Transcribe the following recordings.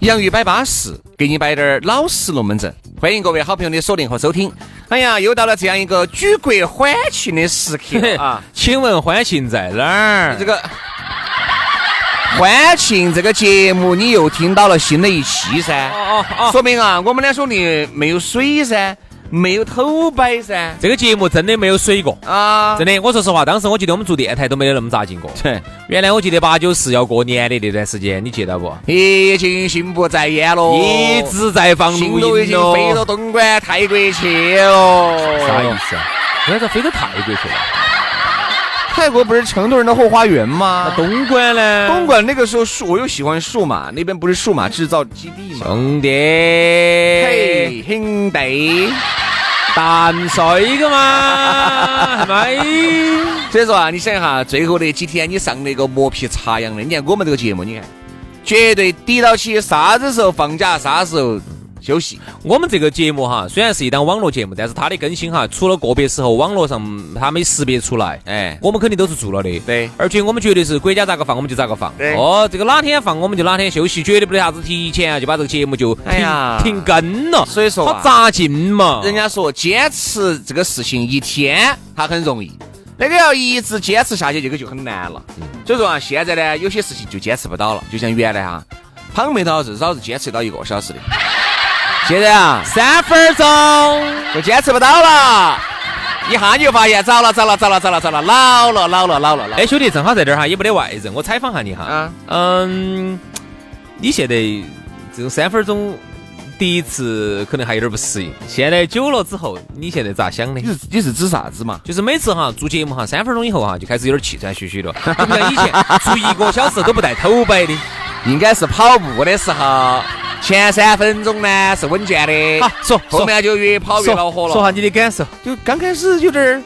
洋芋摆巴士，给你摆点儿老实龙门阵。欢迎各位好朋友的锁定和收听。哎呀，又到了这样一个举国欢庆的时刻啊！请问欢庆在哪儿？这个欢庆这个节目，你又听到了新的一期噻。哦哦哦，说明啊，我们两兄弟没有水噻，没有偷摆噻。这个节目真的没有水过。啊，真的，我说实话，当时我记得我们做电台都没有那么扎劲过。对，原来我记得八九四要过年的那段时间，你记得不？已经心不在焉了，一直在放录音都已经飞到东莞泰国去了。啥意思啊？为啥子飞到泰国去了？泰国不是成都人的后花园吗？那东莞呢？东莞那个时候数，我又喜欢数码，那边不是数码制造基地吗？兄弟，嘿，兄弟，淡水的嘛？所以说啊，你想一下，最后那几天你上那个磨皮擦痒的，你看我们这个节目，你看绝对抵到起啥子时候放假，啥时候休息。我们这个节目哈，虽然是一档网络节目，但是它的更新哈，除了个别时候网络上它没识别出来，哎，我们肯定都是做了的。对而且我们绝对是国家咋个放我们就咋个放。对哦，这个哪天放我们就哪天休息，绝对不得啥子提前啊就把这个节目就停、哎呀停更了。所以说啊好扎劲嘛。人家说坚持这个事情一天，它很容易。那个要一直坚持下去，这个就很难了。所以说啊，现在呢，有些事情就坚持不到了。就像原来哈，胖妹头至少是坚持到一个小时的，现在啊，三分钟，就坚持不到了。一下你就发现糟了，糟了，糟了，糟了，糟了，老了，老了，老了，老了。哎，兄弟，正好在这儿哈，也没得外人，我采访下你哈。啊，嗯，你现在这种三分钟，第一次可能还有点不适应，现在久了之后，你现在咋想的你？是你是指啥子嘛？就是每次哈做节目哈，三分钟以后哈就开始有点气喘吁吁了，就不像以前 做一个小时都不带头摆的。应该是跑步的时候，前三分钟呢是稳健的，好，说后面就越跑越恼火了。说下你的感受。就刚开始有点儿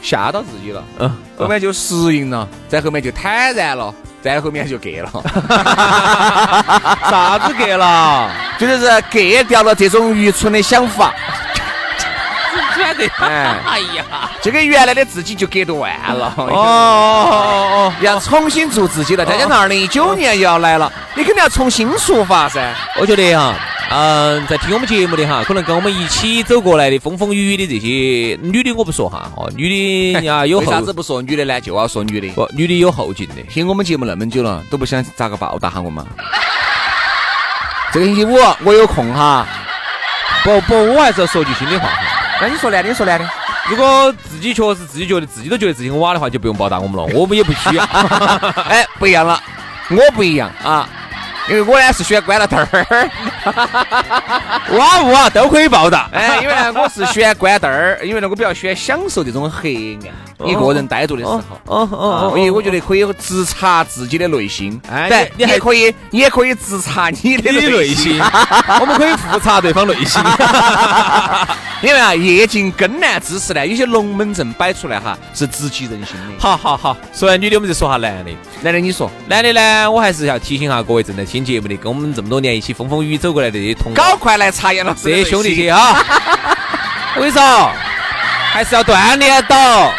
吓到自己了，嗯，后面就适应了，再后面就坦然了，再后面就给了，啥子给了？就是是给掉了这种愚蠢的想法。哎哎呀，这个原来的自己就隔断了，哦哦哦 要重新做自己了。再加上二零一九年又要来了，你肯定要重新出发噻。我觉得哈，嗯，在听我们节目的哈，可能跟我们一起走过来的风风雨雨的这些女的我不说哈，哦，女的呀 有为啥子不说女的呢？就要说女的。不，女的有后劲的。听我们节目那么久了，都不想咋个报答下我吗？这个星期五我有空哈。不不，我还是要说句心里话哈。那你说男的，你说男的。如果自己确实自己觉得自己都觉得自己很瓦的话，就不用报答我们了，我们也不需要。哎，不一样了，我不一样啊，因为我呢是喜欢关了灯儿，瓦不哇都可以报答。哎，因为呢我是喜欢关灯儿，因为呢我比较喜欢享受这种黑暗，一个人呆着的时候。哦哦，因为我觉得可以直察自己的内心，哎对，你你还可以，你也可以直察你的内心心，我们可以复查对方内心。因为啊，夜静更难之时呢，有些龙门阵摆出来哈，是直击人心的。好好好，说完女的，我们就说下男的。男的，你说，男的呢，我还是要提醒下各位正在听节目的，跟我们这么多年一起风风雨雨走过来的这些同搞快来查验了这些兄弟姐啊，我跟你说，还是要锻炼到。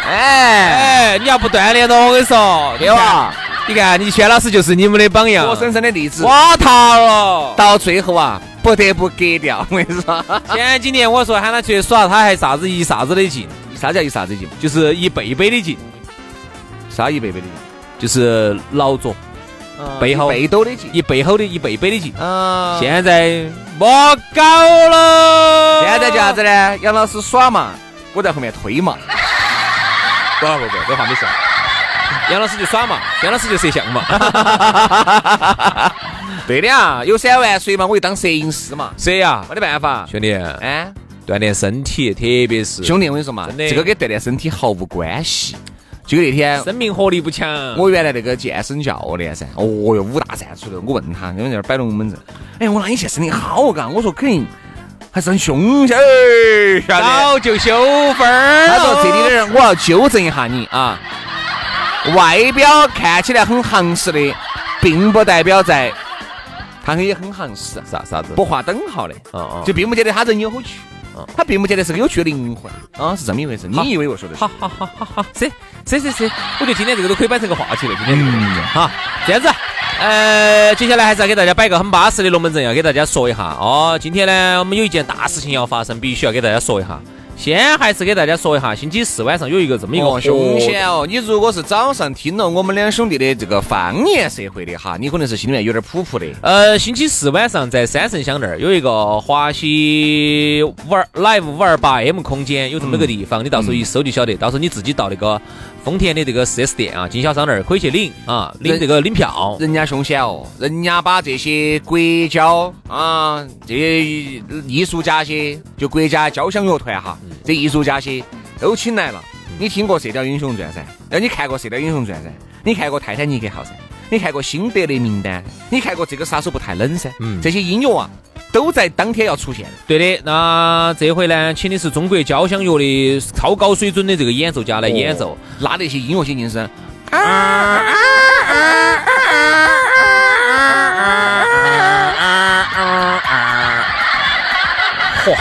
哎，哎，你要不锻炼到，我跟你说，对吧？你看，你轩老师就是你们的榜样，活生生的例子。瓦塌了。到最后啊，不得不割掉。我跟你说，前几年我说喊他出去耍，他还啥子一啥子的劲，啥叫一啥子劲？就是一倍倍的劲，啥一倍倍的劲？就是劳作，背后背兜的劲。一背后的一倍倍的劲。嗯，现在莫搞了，现在叫啥子呢？杨老师耍嘛，我在后面推嘛。不不不，这话没说。杨老师就耍嘛，杨老师就摄像嘛。对的啊，有三万岁嘛，我就当摄影师嘛，谁呀，没得办法。兄弟，哎，锻炼身体，特别是兄弟，我跟你说嘛，这个跟锻炼身体毫无关系。就那天生命活力不强。我原来那个健身教练噻，哦哟，五大三粗的，我问他，因为在那儿摆龙门阵，哎，我说你现在身体好嘎，我说肯定还是很凶噻？早就修分儿他说这里的人，我要纠正一下你啊，外表看起来很行实的，并不代表在他也很行实，啥啥子？不划等号的，哦哦就并不见得他人有好趣，他并不见得是个有趣的灵魂啊，是这么一回事。你以为我说的是？好好好好好，是是是是，我觉得今天这个都可以摆成个话题了。今天这个哈，这样子，呃，接下来还是要给大家摆个很巴适的龙门阵，要给大家说一下哦。今天呢，我们有一件大事情要发生，必须要给大家说一下。先还是给大家说一下，星期四晚上有一个这么一个凶险哦！你如果是早上听了我们两兄弟的这个方言社会的哈，你可能是心里面有点谱谱的。呃，星期四晚上在三圣乡那儿有一个华西五二 Live 五二八 M 空间，有这么个地方，你到时候一搜就晓得。到时候你自己到那个丰田的这个 4S 店啊，经销商那儿可以去领啊，领这个领票。人家凶险哦，人家把这些国交啊，这些艺术家些，就国家交响乐团哈，这艺术家些都请来了。你听过《射雕英雄传》噻？那你看过《射雕英雄传》噻？你看过《泰坦尼克号》噻？你看过《辛德勒名单》？你看过这个杀手不太冷噻？嗯这些音乐啊，都在当天要出现。对的，那这回呢，请的是中国交响乐的超高水准的这个演奏家来演奏。拉那些音乐性劲声，嚯，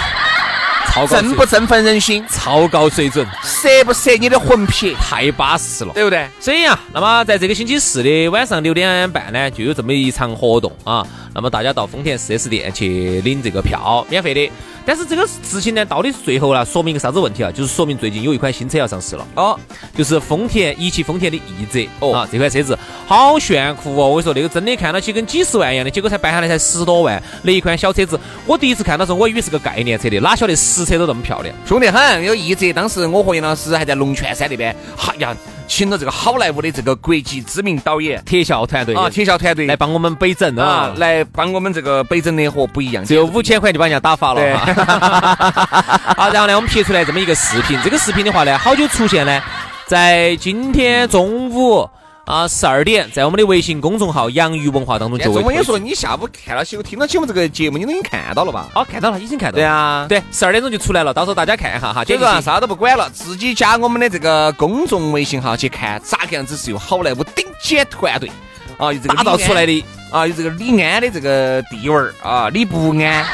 超高水振不振奋人心，超高水准，摄不摄你的魂魄，太巴适了。对不对？这样，那么在这个星期四的晚上六点半呢，就有这么一场活动啊。那么大家到丰田 4S 店去领这个票，免费的。但是这个事情呢，到底是最后呢，说明一个啥子问题啊？就是说明最近有一款新车要上市了。哦，就是丰田一汽丰田的奕泽哦啊，这款车子好炫酷哦！我跟你说，那个真的看到起跟几十万一样的，结果才办下来才十多万，那一款小车子，我第一次看到时候，我以为是个概念车的，哪晓得实车都这么漂亮。凶得很。有奕泽，当时我和杨老师还在龙泉山那边，哎呀，请了这个好莱坞的这个国际知名导演特效团队啊，特效团队来帮我们北整啊啊，，来帮我们这个北整的和不一样。只有五千块就把人家打发对了。好，然后呢，我们拍出来这么一个视频，这个视频的话呢，好久出现呢？在今天中午啊十二点，在我们的微信公众号“洋芋文化”当中就会。我跟你说，你下午看了起，我听到起我们这个节目，你都已经看到了吧？哦，看到了，已经看到了。对啊，。对，十二点钟就出来了，到时候大家看一下哈。所以说啊，啥都不管了，自己加我们的这个公众微信号去看，咋个样子是由好莱坞顶尖团队啊，有这个打造出来的。啊，有这个李安的这个地位儿啊，李不安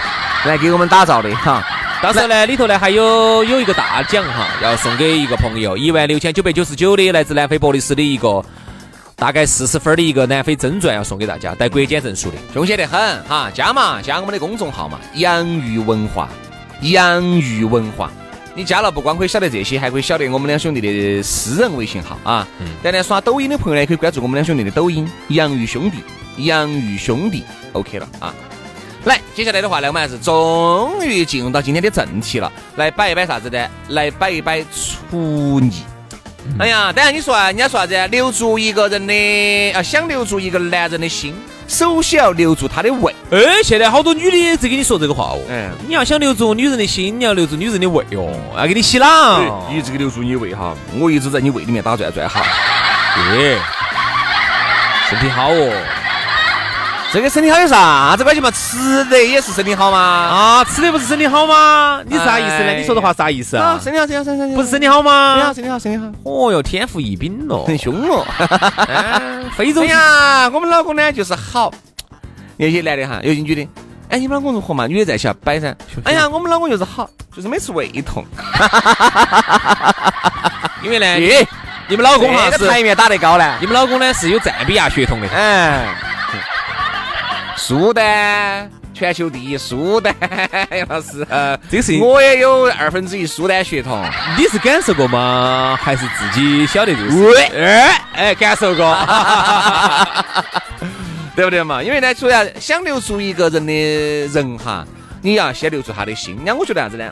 来给我们打造的哈。到时候呢，里头呢还有有一个大奖哈，要送给一个朋友，一万六千九百九十九的来自南非博利斯的一个大概四十分的一个南非真钻要送给大家，带国检证书的。凶险得很哈，加嘛加我们的公众号嘛，洋芋文化，洋芋文化。你加了不光可以晓得这些，还可以晓得我们两兄弟的私人微信号啊。嗯当然刷抖音的朋友呢，可以关注我们两兄弟的抖音“洋芋兄弟”，洋芋兄弟，OK 了啊。来，接下来的话呢，我们还是终于进入到今天的正题了，来摆一摆啥子呢？来摆一摆厨艺。哎呀，当然你说啊，人家说啥子？留住一个人的啊，想留住一个男人的心，首先要留住她的胃。哎，现在好多女的在跟你说这个话哦。嗯，你要想留住女人的心，你要留住女人的胃哦，要给你洗脑。你这个留住你胃哈，我一直在你胃里面打转转哈。对，身体好哦。这个身体好有啥子关系嘛？吃的也是身体好吗？啊，吃的不是身体好吗？你啥意思呢？哎你说的话啥意思啊？身体好，身体好，身体好，不是身体好吗身体好，身体好，身体好，哦哟，天赋异禀咯。很凶哦。啊 非洲哎呀，我们老公呢就是好，有些男的哈，有些女的，哎，你们老公如何嘛？女的在下摆噻。哎呀，我们老公就是好，就是每次胃痛。因为呢，哎，你们老公哈是这个台面打得高呢。你们老公呢是有赞比亚血统的。哎，苏丹，全球第一苏丹，杨老师，这个事情我也有二分之一苏丹血统。你是感受过吗？还是自己晓得这个事？喂哎哎，感受过。对不对嘛？因为呢，主要想留住一个人的人哈，你要先留住他的心。那我觉得啥子呢？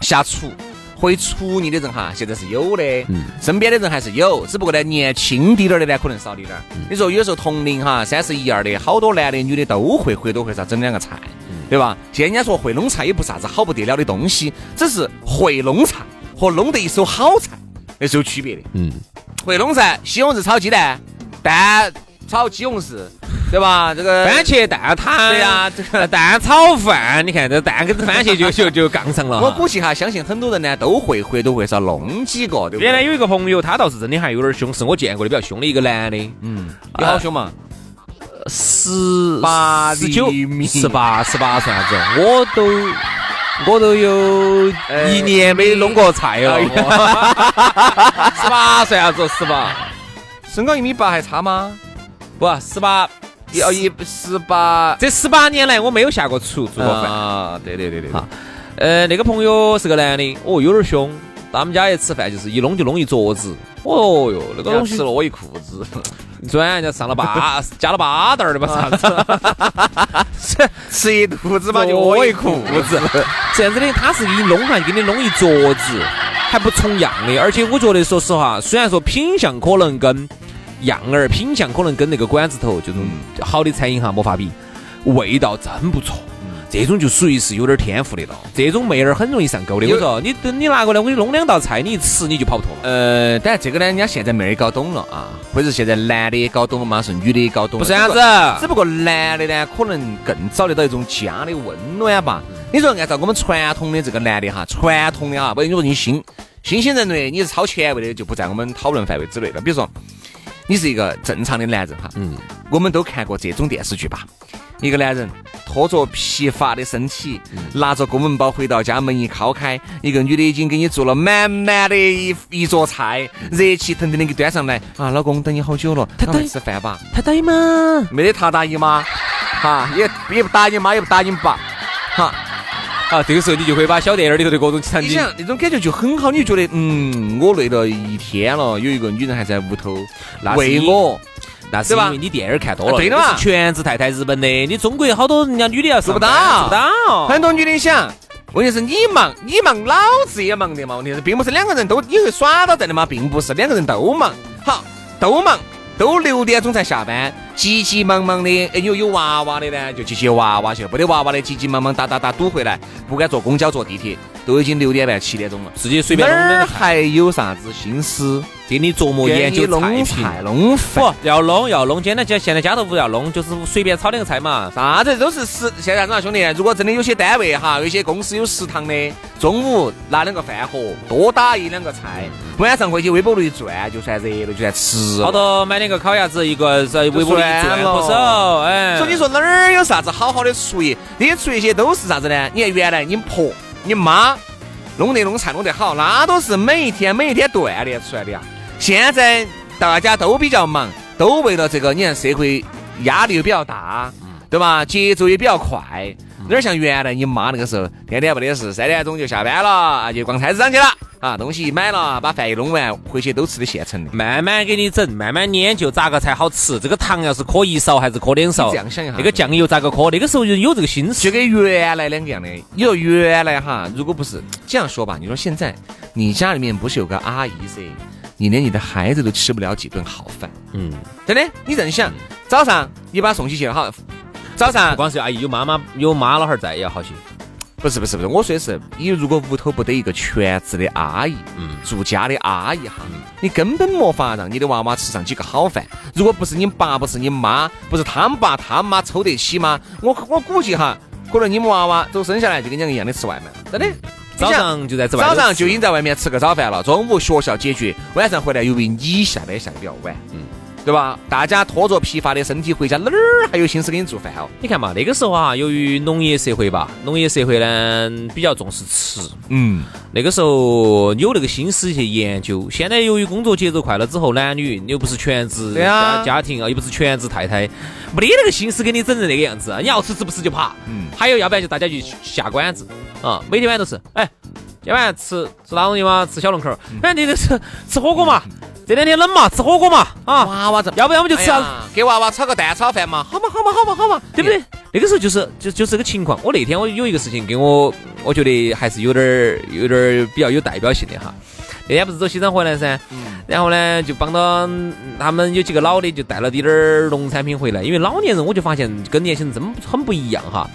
下厨会处理的人哈，现在是有的，嗯身边的人还是有，只不过呢，年轻滴点儿的呢，可能少滴点儿。你说有时候同龄哈，三十一二的好多男的女的都会或多或少整两个菜，对吧？现在人家说会弄菜也不啥子好不得了的东西，只是会弄菜和弄得一手好菜那是有区别的。嗯，会弄菜，西红柿炒鸡蛋，蛋炒西红柿。对吧？这个番茄蛋挞，对呀，这个蛋炒饭，你看这蛋跟番茄就就就杠上了。我估计哈，相信很多人呢都会或多或少弄几个。对原来有一个朋友，他倒是真的还有点凶，是我见过的比较凶的一个男的。嗯，有好凶嘛？十八、十九、十八、十八算啥子，我都我都有一年没弄过菜了。十八算啥子？十八，身高一米八还差吗？不，十八。要一十八，这十八年来我没有下过厨做过饭啊！对对对对，哈，呃，那个朋友是个男的，哦，有点凶。到我们家一吃饭就是一弄就弄一桌子，哦哟，那个东西吃了我一裤子，昨晚人家上了八，加了八袋儿的吧啥子？吃吃一肚子嘛就我一裤子，这样子的，他是给你弄完给你弄一桌子，还不重样的，而且我觉得说实话，虽然说品相可能跟。样儿品相可能跟那个馆子头这种好的餐饮哈没法比，味道真不错。这种就属于是有点天赋的了。这种妹儿很容易上钩的。我说你等你拿过来，我给你弄两道菜，你一吃你就跑不脱了。呃，当然这个呢，人家现在妹儿搞懂了啊，或者现在男的也搞懂了嘛，是女的也搞懂了。不是这样子，只不过男的呢，可能更找得到一种家的温暖吧。你说按照我们传统的这个男的哈，传统的哈，不，你说你新新兴人类，你是超前卫的，就不在我们讨论范围之内了。比如说。你是一个正常的男人哈，嗯，我们都看过这种电视剧吧？一个男人拖着疲乏的身体，拿着公文包回到家，门一敲开，一个女的已经给你做了满满的一一桌菜，热气腾腾的给端上来啊！老公等你好久了，他等吃饭吧？他答应吗？没得他答应吗？哈，也也不答应妈，也不答应爸，哈。啊，这个时候你就会把小电影里头的各种场景，你想那种感觉就很好，你就觉得，嗯，我累了一天了，有一个女人还在屋头为我，那是因为你电影看多了，对的嘛，全职太太日本的，你中国好多人家女的要做不到，做不到，很多女的想，问题是你忙，你忙，老子也忙的嘛，问题是并不是两个人都你会耍到在的嘛，并不是两个人都忙，好，都忙。都六点钟才下班，急急忙忙的。哎，有有娃娃的呢，就去接娃娃去；没得娃娃的，急急忙忙打打打堵回来，不敢坐公交坐地铁，都已经六点半七点钟了，自己随便哪儿还有啥子心思给你琢磨研究弄菜弄饭？要弄要弄，简单家现在家头不要弄，就是随便炒两个菜嘛。啥子都是食，现在啥子兄弟？如果真的有些单位哈，有些公司有食堂的，中午拿两个饭盒，多打一两个菜。晚上回去微波炉一转，就算热了，就算吃。好多买两个烤鸭子，一个在微波炉一转不熟。哎，所以你说哪儿有啥子好好的厨艺？那些厨艺些都是啥子呢？你看原来你们婆、你妈弄得弄菜弄得好，那都是每一天每一天锻炼出来的呀。现在大家都比较忙，都为了这个，你看社会压力又比较大，对吧？节奏也比较快。哪像原来你妈那个时候，天天不得事，三点钟就下班了，就逛菜市场去了啊，东西一买了，把饭一弄完，回去都吃的现成的，慢慢给你整，慢慢研究咋个才好吃。这个糖要是磕一勺还是磕两勺？这样想一下，那个酱油咋个磕？那个时候就有这个心思，就跟原来两个样的。你说原来哈，如果不是这样说吧，你说现在你家里面不是有个阿姨噻，你连你的孩子都吃不了几顿好饭。嗯，真的，你这样想，早上你把送起去了好。早上不光是阿姨，有妈妈有妈老汉儿在也要好些。不是不是不是，我说的是，你如果屋头不得一个全职的阿姨，嗯，住家的阿姨哈，你根本没法让你的娃娃吃上几个好饭。如果不是你爸，不是你妈，不是他们爸他妈抽得起吗？我我估计哈，可能你们娃娃都生下来就跟你一样的吃外卖，真的。早上就在这早上就已经在外面吃个早饭了，中午学校解决，晚上回来由于你下班下的比较晚，嗯。对吧？大家拖着疲乏的身体回家，哪儿还有心思给你做饭哦？你看嘛，那个时候啊，由于农业社会吧，农业社会呢比较重视吃，嗯，那个时候有那个心思去研究。现在由于工作节奏快了之后，男女又不是全职家家庭啊，又不是全职太太，没得那个心思给你整成那个样子。你要吃吃不吃就爬，嗯，还有要不然就大家就下馆子啊，每天晚上都是，哎，今晚吃吃哪东西嘛？吃小龙口，反正就是吃火锅嘛。这两天冷嘛，吃火锅嘛，啊，娃娃子，要不要么就吃，给娃娃炒个蛋炒饭嘛，好嘛好嘛好嘛好嘛，对不对？那个时候就是就就这个情况。我那天我有一个事情给我，我觉得还是有点儿有点儿比较有代表性的哈。那天不是走西藏回来噻，然后呢就帮到他们有几个老的就带了点点儿农产品回来，因为老年人我就发现跟年轻人真很不一样哈。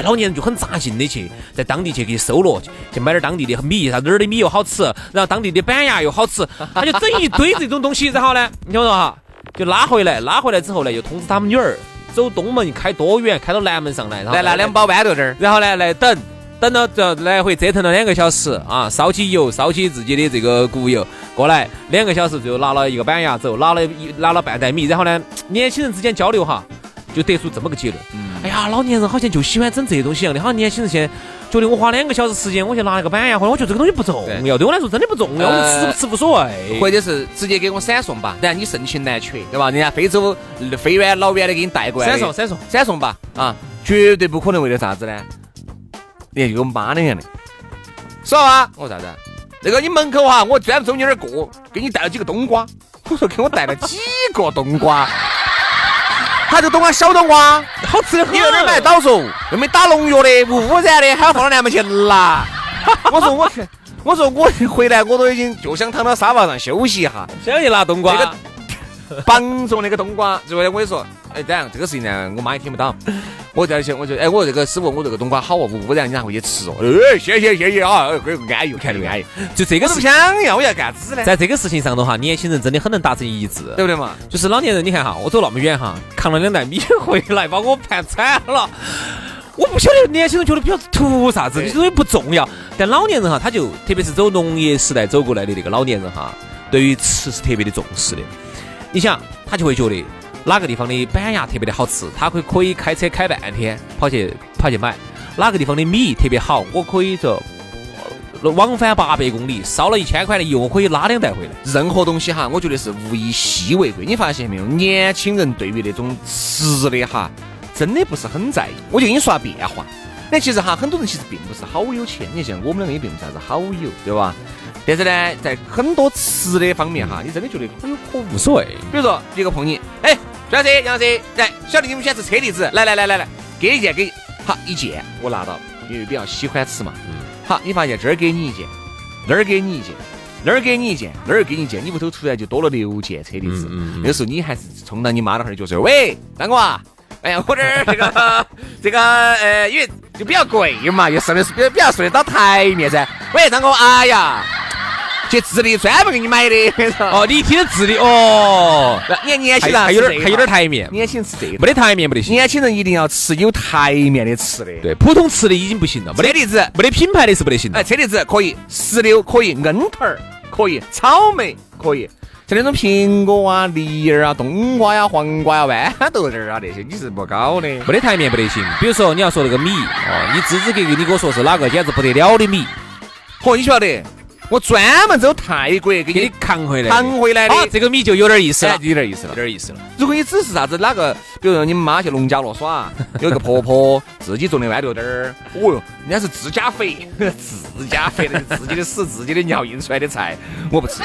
哎，老年人就很扎劲的去在当地去给收罗，去买点当地的米，啥哪儿的米又好吃，然后当地的板牙又好吃，他就整一堆这种东西，然后呢，你听我说哈，就拉回来，拉回来之后呢，又通知他们女儿走东门开多远，开到南门上来，然后来拿两包豌豆汁儿，然后呢来等，等到这来回折腾了两个小时啊，烧起油，烧起自己的这个谷油过来，两个小时最后拿了一个板牙走，拿了一拿了半袋米，然后呢，年轻人之间交流哈，就得出这么个结论。哎呀，老年人好像就喜欢整这些东西一样的，好像年轻人现在觉得我花两个小时时间，我去拿一个板呀，或者我觉得这个东西不重要，对我来说真的不重要，我吃不吃无所谓。或者是直接给我闪送吧，然后你盛情难却，对吧？人家非洲飞远老远的给你带过来，闪送闪送闪送吧，啊，绝对不可能为了啥子呢？你看就跟我妈那样的，说吧，我说啥子？那个你门口哈，我专门从你那儿过，给你带了几个冬瓜。我说给我带了几个冬瓜。他这个冬瓜小冬瓜，好吃的很。你在哪儿买到说？又没打农药的，无污染的，还要放到南门 去拿。我说我去，我说我回来我都已经就想躺到沙发上休息一下，想去拿冬瓜。这个绑着那个冬瓜，之后我跟你说，哎，这样这个事情呢，我妈也听不到。我在想，我就哎，我这个师傅，我这个冬瓜好哦，无污染，你拿回去吃哦。哎，谢谢谢谢啊，这个安逸，看着安逸。就这个是不想要，我要干子呢？在这个事情上头哈，年轻人真的很能达成一致，对不对嘛？就是老年人，你看哈，我走那么远哈，扛了两袋米回来，把我盘惨了。我不晓得年轻人觉得比较图啥子，这东西不重要。但老年人哈，他就特别是走农业时代走过来的那个老年人哈，对于吃是特别的重视的。你想，他就会觉得。哪个地方的板鸭特别的好吃，他可以可以开车开半天跑去跑去买。哪个地方的米特别好，我可以说往返八百公里，烧了一千块的油，我可以拉两袋回来。任何东西哈，我觉得是物以稀为贵。你发现没有？年轻人对于那种吃的哈，真的不是很在意。我就给你说下变化。那其实哈，很多人其实并不是好有钱。你像我们两个也并不是啥子好友，对吧？但是呢，在很多吃的方面哈，你真的觉得可有可无所谓。比如说一个碰你，哎。杨老师，杨老师，来，小弟你们喜欢吃车厘子，来来来来来，给一件给，好一件，我拿到，因为比较喜欢吃嘛。嗯。好，你发现这儿给你一件，那儿给你一件，那儿给你一件，那儿给你一件，你屋头突然就多了六件车厘子。嗯嗯。那时候你还是冲到你妈那儿就说：“喂，张哥啊，哎呀，我这儿这个 这个呃，因为就比较贵嘛，又说的是比较比较说得到台面噻。喂，张哥，哎呀。”去智利专门给你买的，哦，你听智利哦，你看年轻人还有点还有点台面，年轻人吃这个没得台面不得行，年轻人一定要吃有台面的吃的，对，普通吃的已经不行了，没得例子，没得品牌的是不得行的，哎，车厘子可以，石榴可以，樱桃儿可以，草莓可以，像那种苹果啊、梨儿啊、冬瓜呀、黄瓜呀、豌豆儿啊那些，你是不搞的，没得台面不得行。比如说你要说那个米哦，你支支格格你给我说是哪个简直不得了的米，嚯，你晓得？我专门走泰国给你扛回来，扛回来的，这个米就有点意思了，有点意思了，有点意思了。如果你只是啥子哪个，比如说你们妈去农家乐耍，有一个婆婆自己种的豌豆豆儿，哦哟，人家是自家肥，自家肥的，自己的屎，自己的尿印出来的菜，我不吃。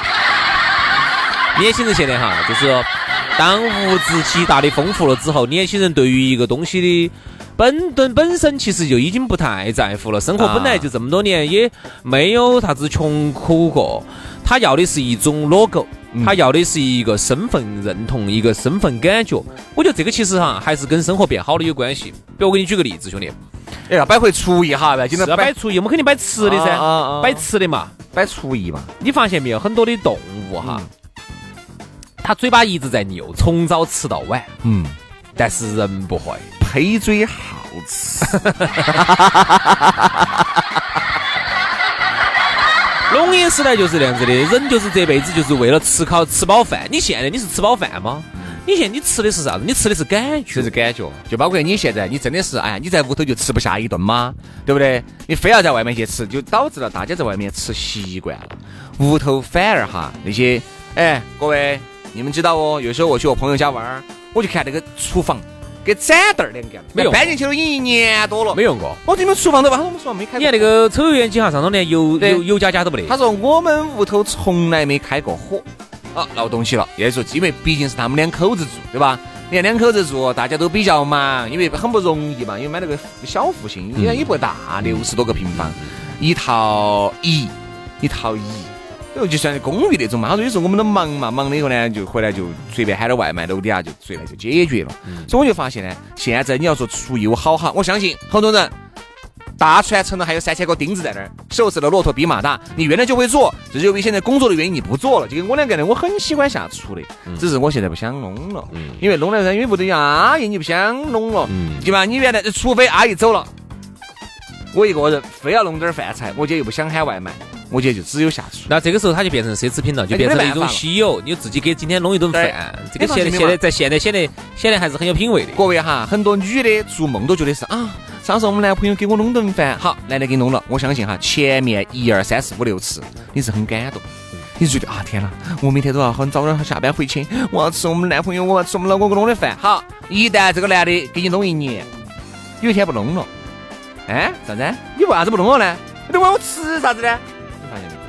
年轻人现在哈，就是当物质极大的丰富了之后，年轻人对于一个东西的。本本本身其实就已经不太在乎了，生活本来就这么多年，也没有啥子穷苦过。他要的是一种 logo，他要的是一个身份认同，一个身份感觉。我觉得这个其实哈，还是跟生活变好了有关系。比如我给你举个例子，兄弟，哎呀，摆回厨艺哈，今天摆厨艺，我们肯定摆吃的噻，摆吃的嘛，摆厨艺嘛。你发现没有，很多的动物哈，它嘴巴一直在扭，从早吃到晚，嗯，但是人不会。黑嘴好吃，龙岩时代就是这样子的，人就是这辈子就是为了吃烤吃饱饭。你现在你是吃饱饭吗？你现在你吃的是啥子？你吃的是感觉，是感觉。就包括你现在，你真的是哎，你在屋头就吃不下一顿吗？对不对？你非要在外面去吃，就导致了大家在外面吃习惯了，屋头反而哈那些哎，各位你们知道哦，有时候我去我朋友家玩儿，我就看那个厨房。跟展凳儿两个，没用，搬进去了已经一年多了，没用过。我你们厨房都吧，他说我们厨房没开。你看那个抽油烟机哈，上头连油油油加加都不得。他说我们屋头从来没开过火。啊，闹东西了。也说因为毕竟是他们两口子住，对吧？你看两口子住，大家都比较忙，因为很不容易嘛，因为买了个小户型，应该也不大，六十多个平方，一套一，一套一。后就算公寓那种嘛，他说有时候我们都忙嘛，忙了以后呢，就回来就随便喊点外卖，楼底下就随便就解决了。所以我就发现呢，现在你要说厨艺好哈，我相信很多人大船沉了还有三千个钉子在那儿，手持的骆驼比马大，你原来就会做，只是因为现在工作的原因你不做了。就跟我两个人，我很喜欢下厨的，只是我现在不想弄了，因为弄了噻因为不得阿姨你不想弄了，对吧？你原来除非阿姨走了，我一个人非要弄点饭菜，我姐又不想喊外卖。我觉得就只有下厨，那这个时候它就变成奢侈品了，就变成了一种稀有。你自己给今天弄一顿饭，这个现现在在现在显得显得还是很有品位的。各位哈，很多女的做梦都觉得是啊，上次我们男朋友给我弄顿饭，好，男的给弄了。我相信哈，前面一二三四五六次，你是很感动，你是觉得啊，天哪，我每天都要很早点下班回去，我要吃我们男朋友，我要吃我们老公给弄的饭。好，一旦这个男的给你弄一年，有一天不弄了，哎，啥子？你为啥子不弄了呢？你问我吃啥子呢？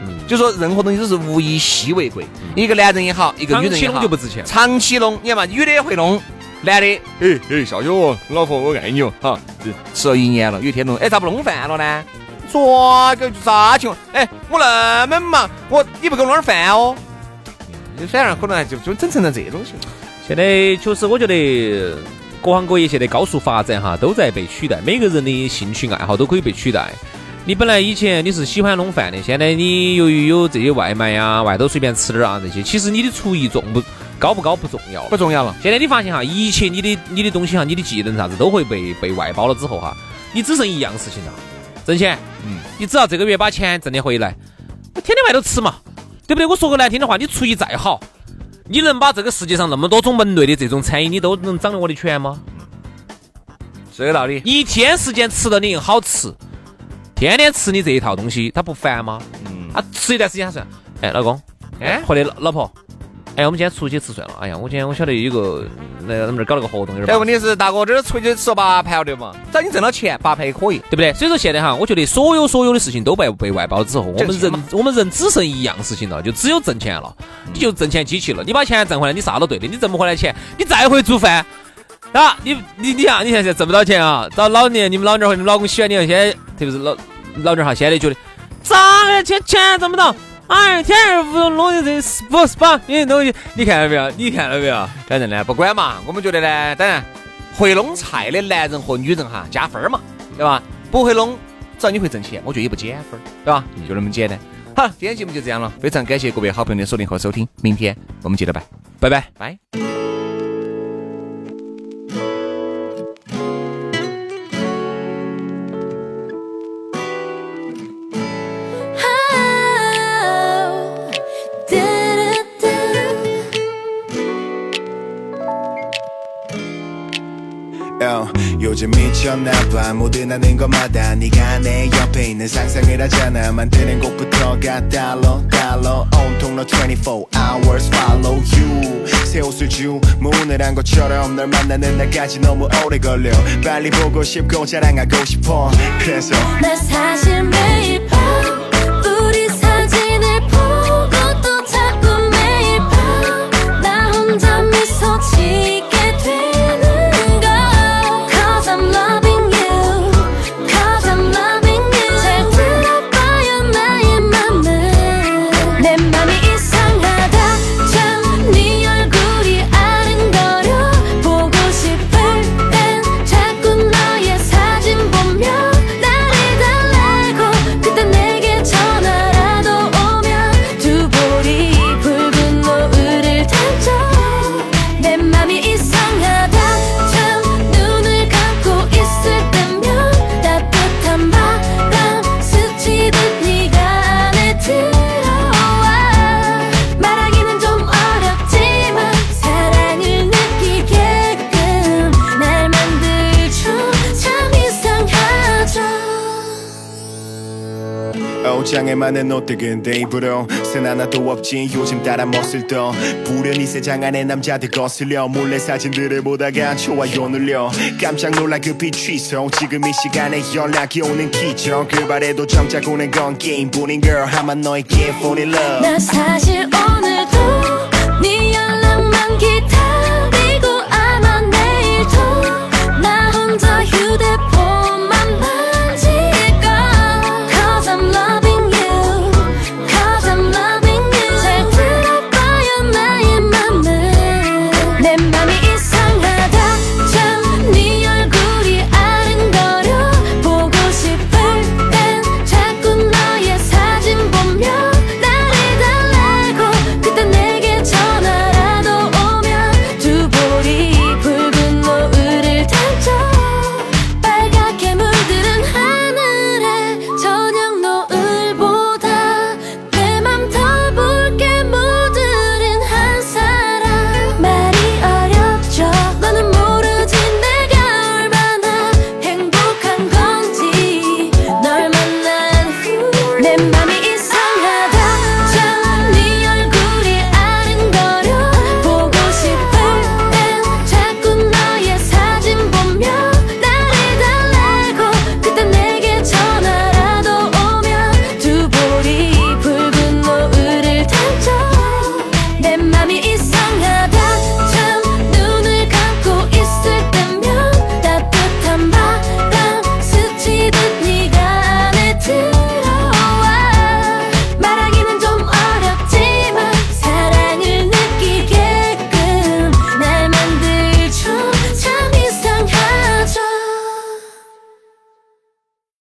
嗯就说任何东西都是物以稀为贵，一个男人也好，一个女人也好，就不值钱。长期弄，你看嘛，女的也会弄，男的，哎哎，笑笑哦，老婆我爱你哦，哈，吃了一年了，有一天弄，哎，咋不弄饭了呢？抓个啥情况？哎，我那么忙，我你不给我弄点饭哦？你反而可能就就整成了这种情况。现在确实，我觉得各行各业现在高速发展哈，都在被取代，每个人的兴趣爱好都可以被取代。你本来以前你是喜欢弄饭的，现在你由于有这些外卖呀，外头随便吃点啊这些，其实你的厨艺重不高不高不重要，不重要了。现在你发现哈，一切你的你的东西哈，你的技能啥子都会被被外包了之后哈，你只剩一样事情了，挣钱。嗯，你只要这个月把钱挣得回来，我天天外头吃嘛，对不对？我说个难听的话，你厨艺再好，你能把这个世界上那么多种门类的这种餐饮，你都能掌握的全吗？是个道理。一天时间吃的你好吃。天天吃你这一套东西，他不烦吗？嗯，他吃一段时间他说：“哎，老公，哎，或者老婆，哎，我们今天出去吃算了。哎呀，我今天我晓得有个来他们这儿搞了个活动，有点。但问题是，大哥这儿出去吃八盘对嘛？只要你挣到钱，八盘也可以，对不对？所以说现在哈，我觉得所有所有的事情都被被外包之后，我们人我们人只剩一样事情了，就只有挣钱了。你就挣钱机器了，你把钱挣回来，你啥都对的。你挣不回来钱，你再会做饭，啊，你你你啊你现在挣不到钱啊？到老年你们老娘和你们老公喜欢你，现在特别是老。老娘哈，现在觉得咋个钱钱挣不到？哎，天天屋头弄的这不是吧？你东西，你看到没有？你看到没有？反正呢，不管嘛，我们觉得呢，当然会弄菜的男人和女人哈加分嘛，对吧？不会弄，只要你会挣钱，我觉得也不减分，对吧？就那么简单。好，今天节目就这样了，非常感谢各位好朋友的锁定和收听，明天我们接着拜，拜拜拜。 요즘 미쳤나봐. 모든 하는 것마다 네가 내 옆에 있는 상상을 하잖아. 만드는 곡부터가 달러 달러. 온통 너 24 hours follow you. 새 옷을 주문을 한 것처럼 널 만나는 날까지 너무 오래 걸려. 빨리 보고 싶고 자랑하고 싶어. 그래서 나 사실 매일 밤 옷들 근데 입으로. 쓴 하나도 없지 요즘 따라 멋을 떠. 부련히 세장 안에 남자들 거슬려. 몰래 사진들을 보다가 좋아요 눌려. 깜짝 놀라 급히 취소 지금 이 시간에 연락이 오는 기적. 그 발에도 정작 오는 건 게임뿐인 girl 아마 너에게 fall in love. 나 사실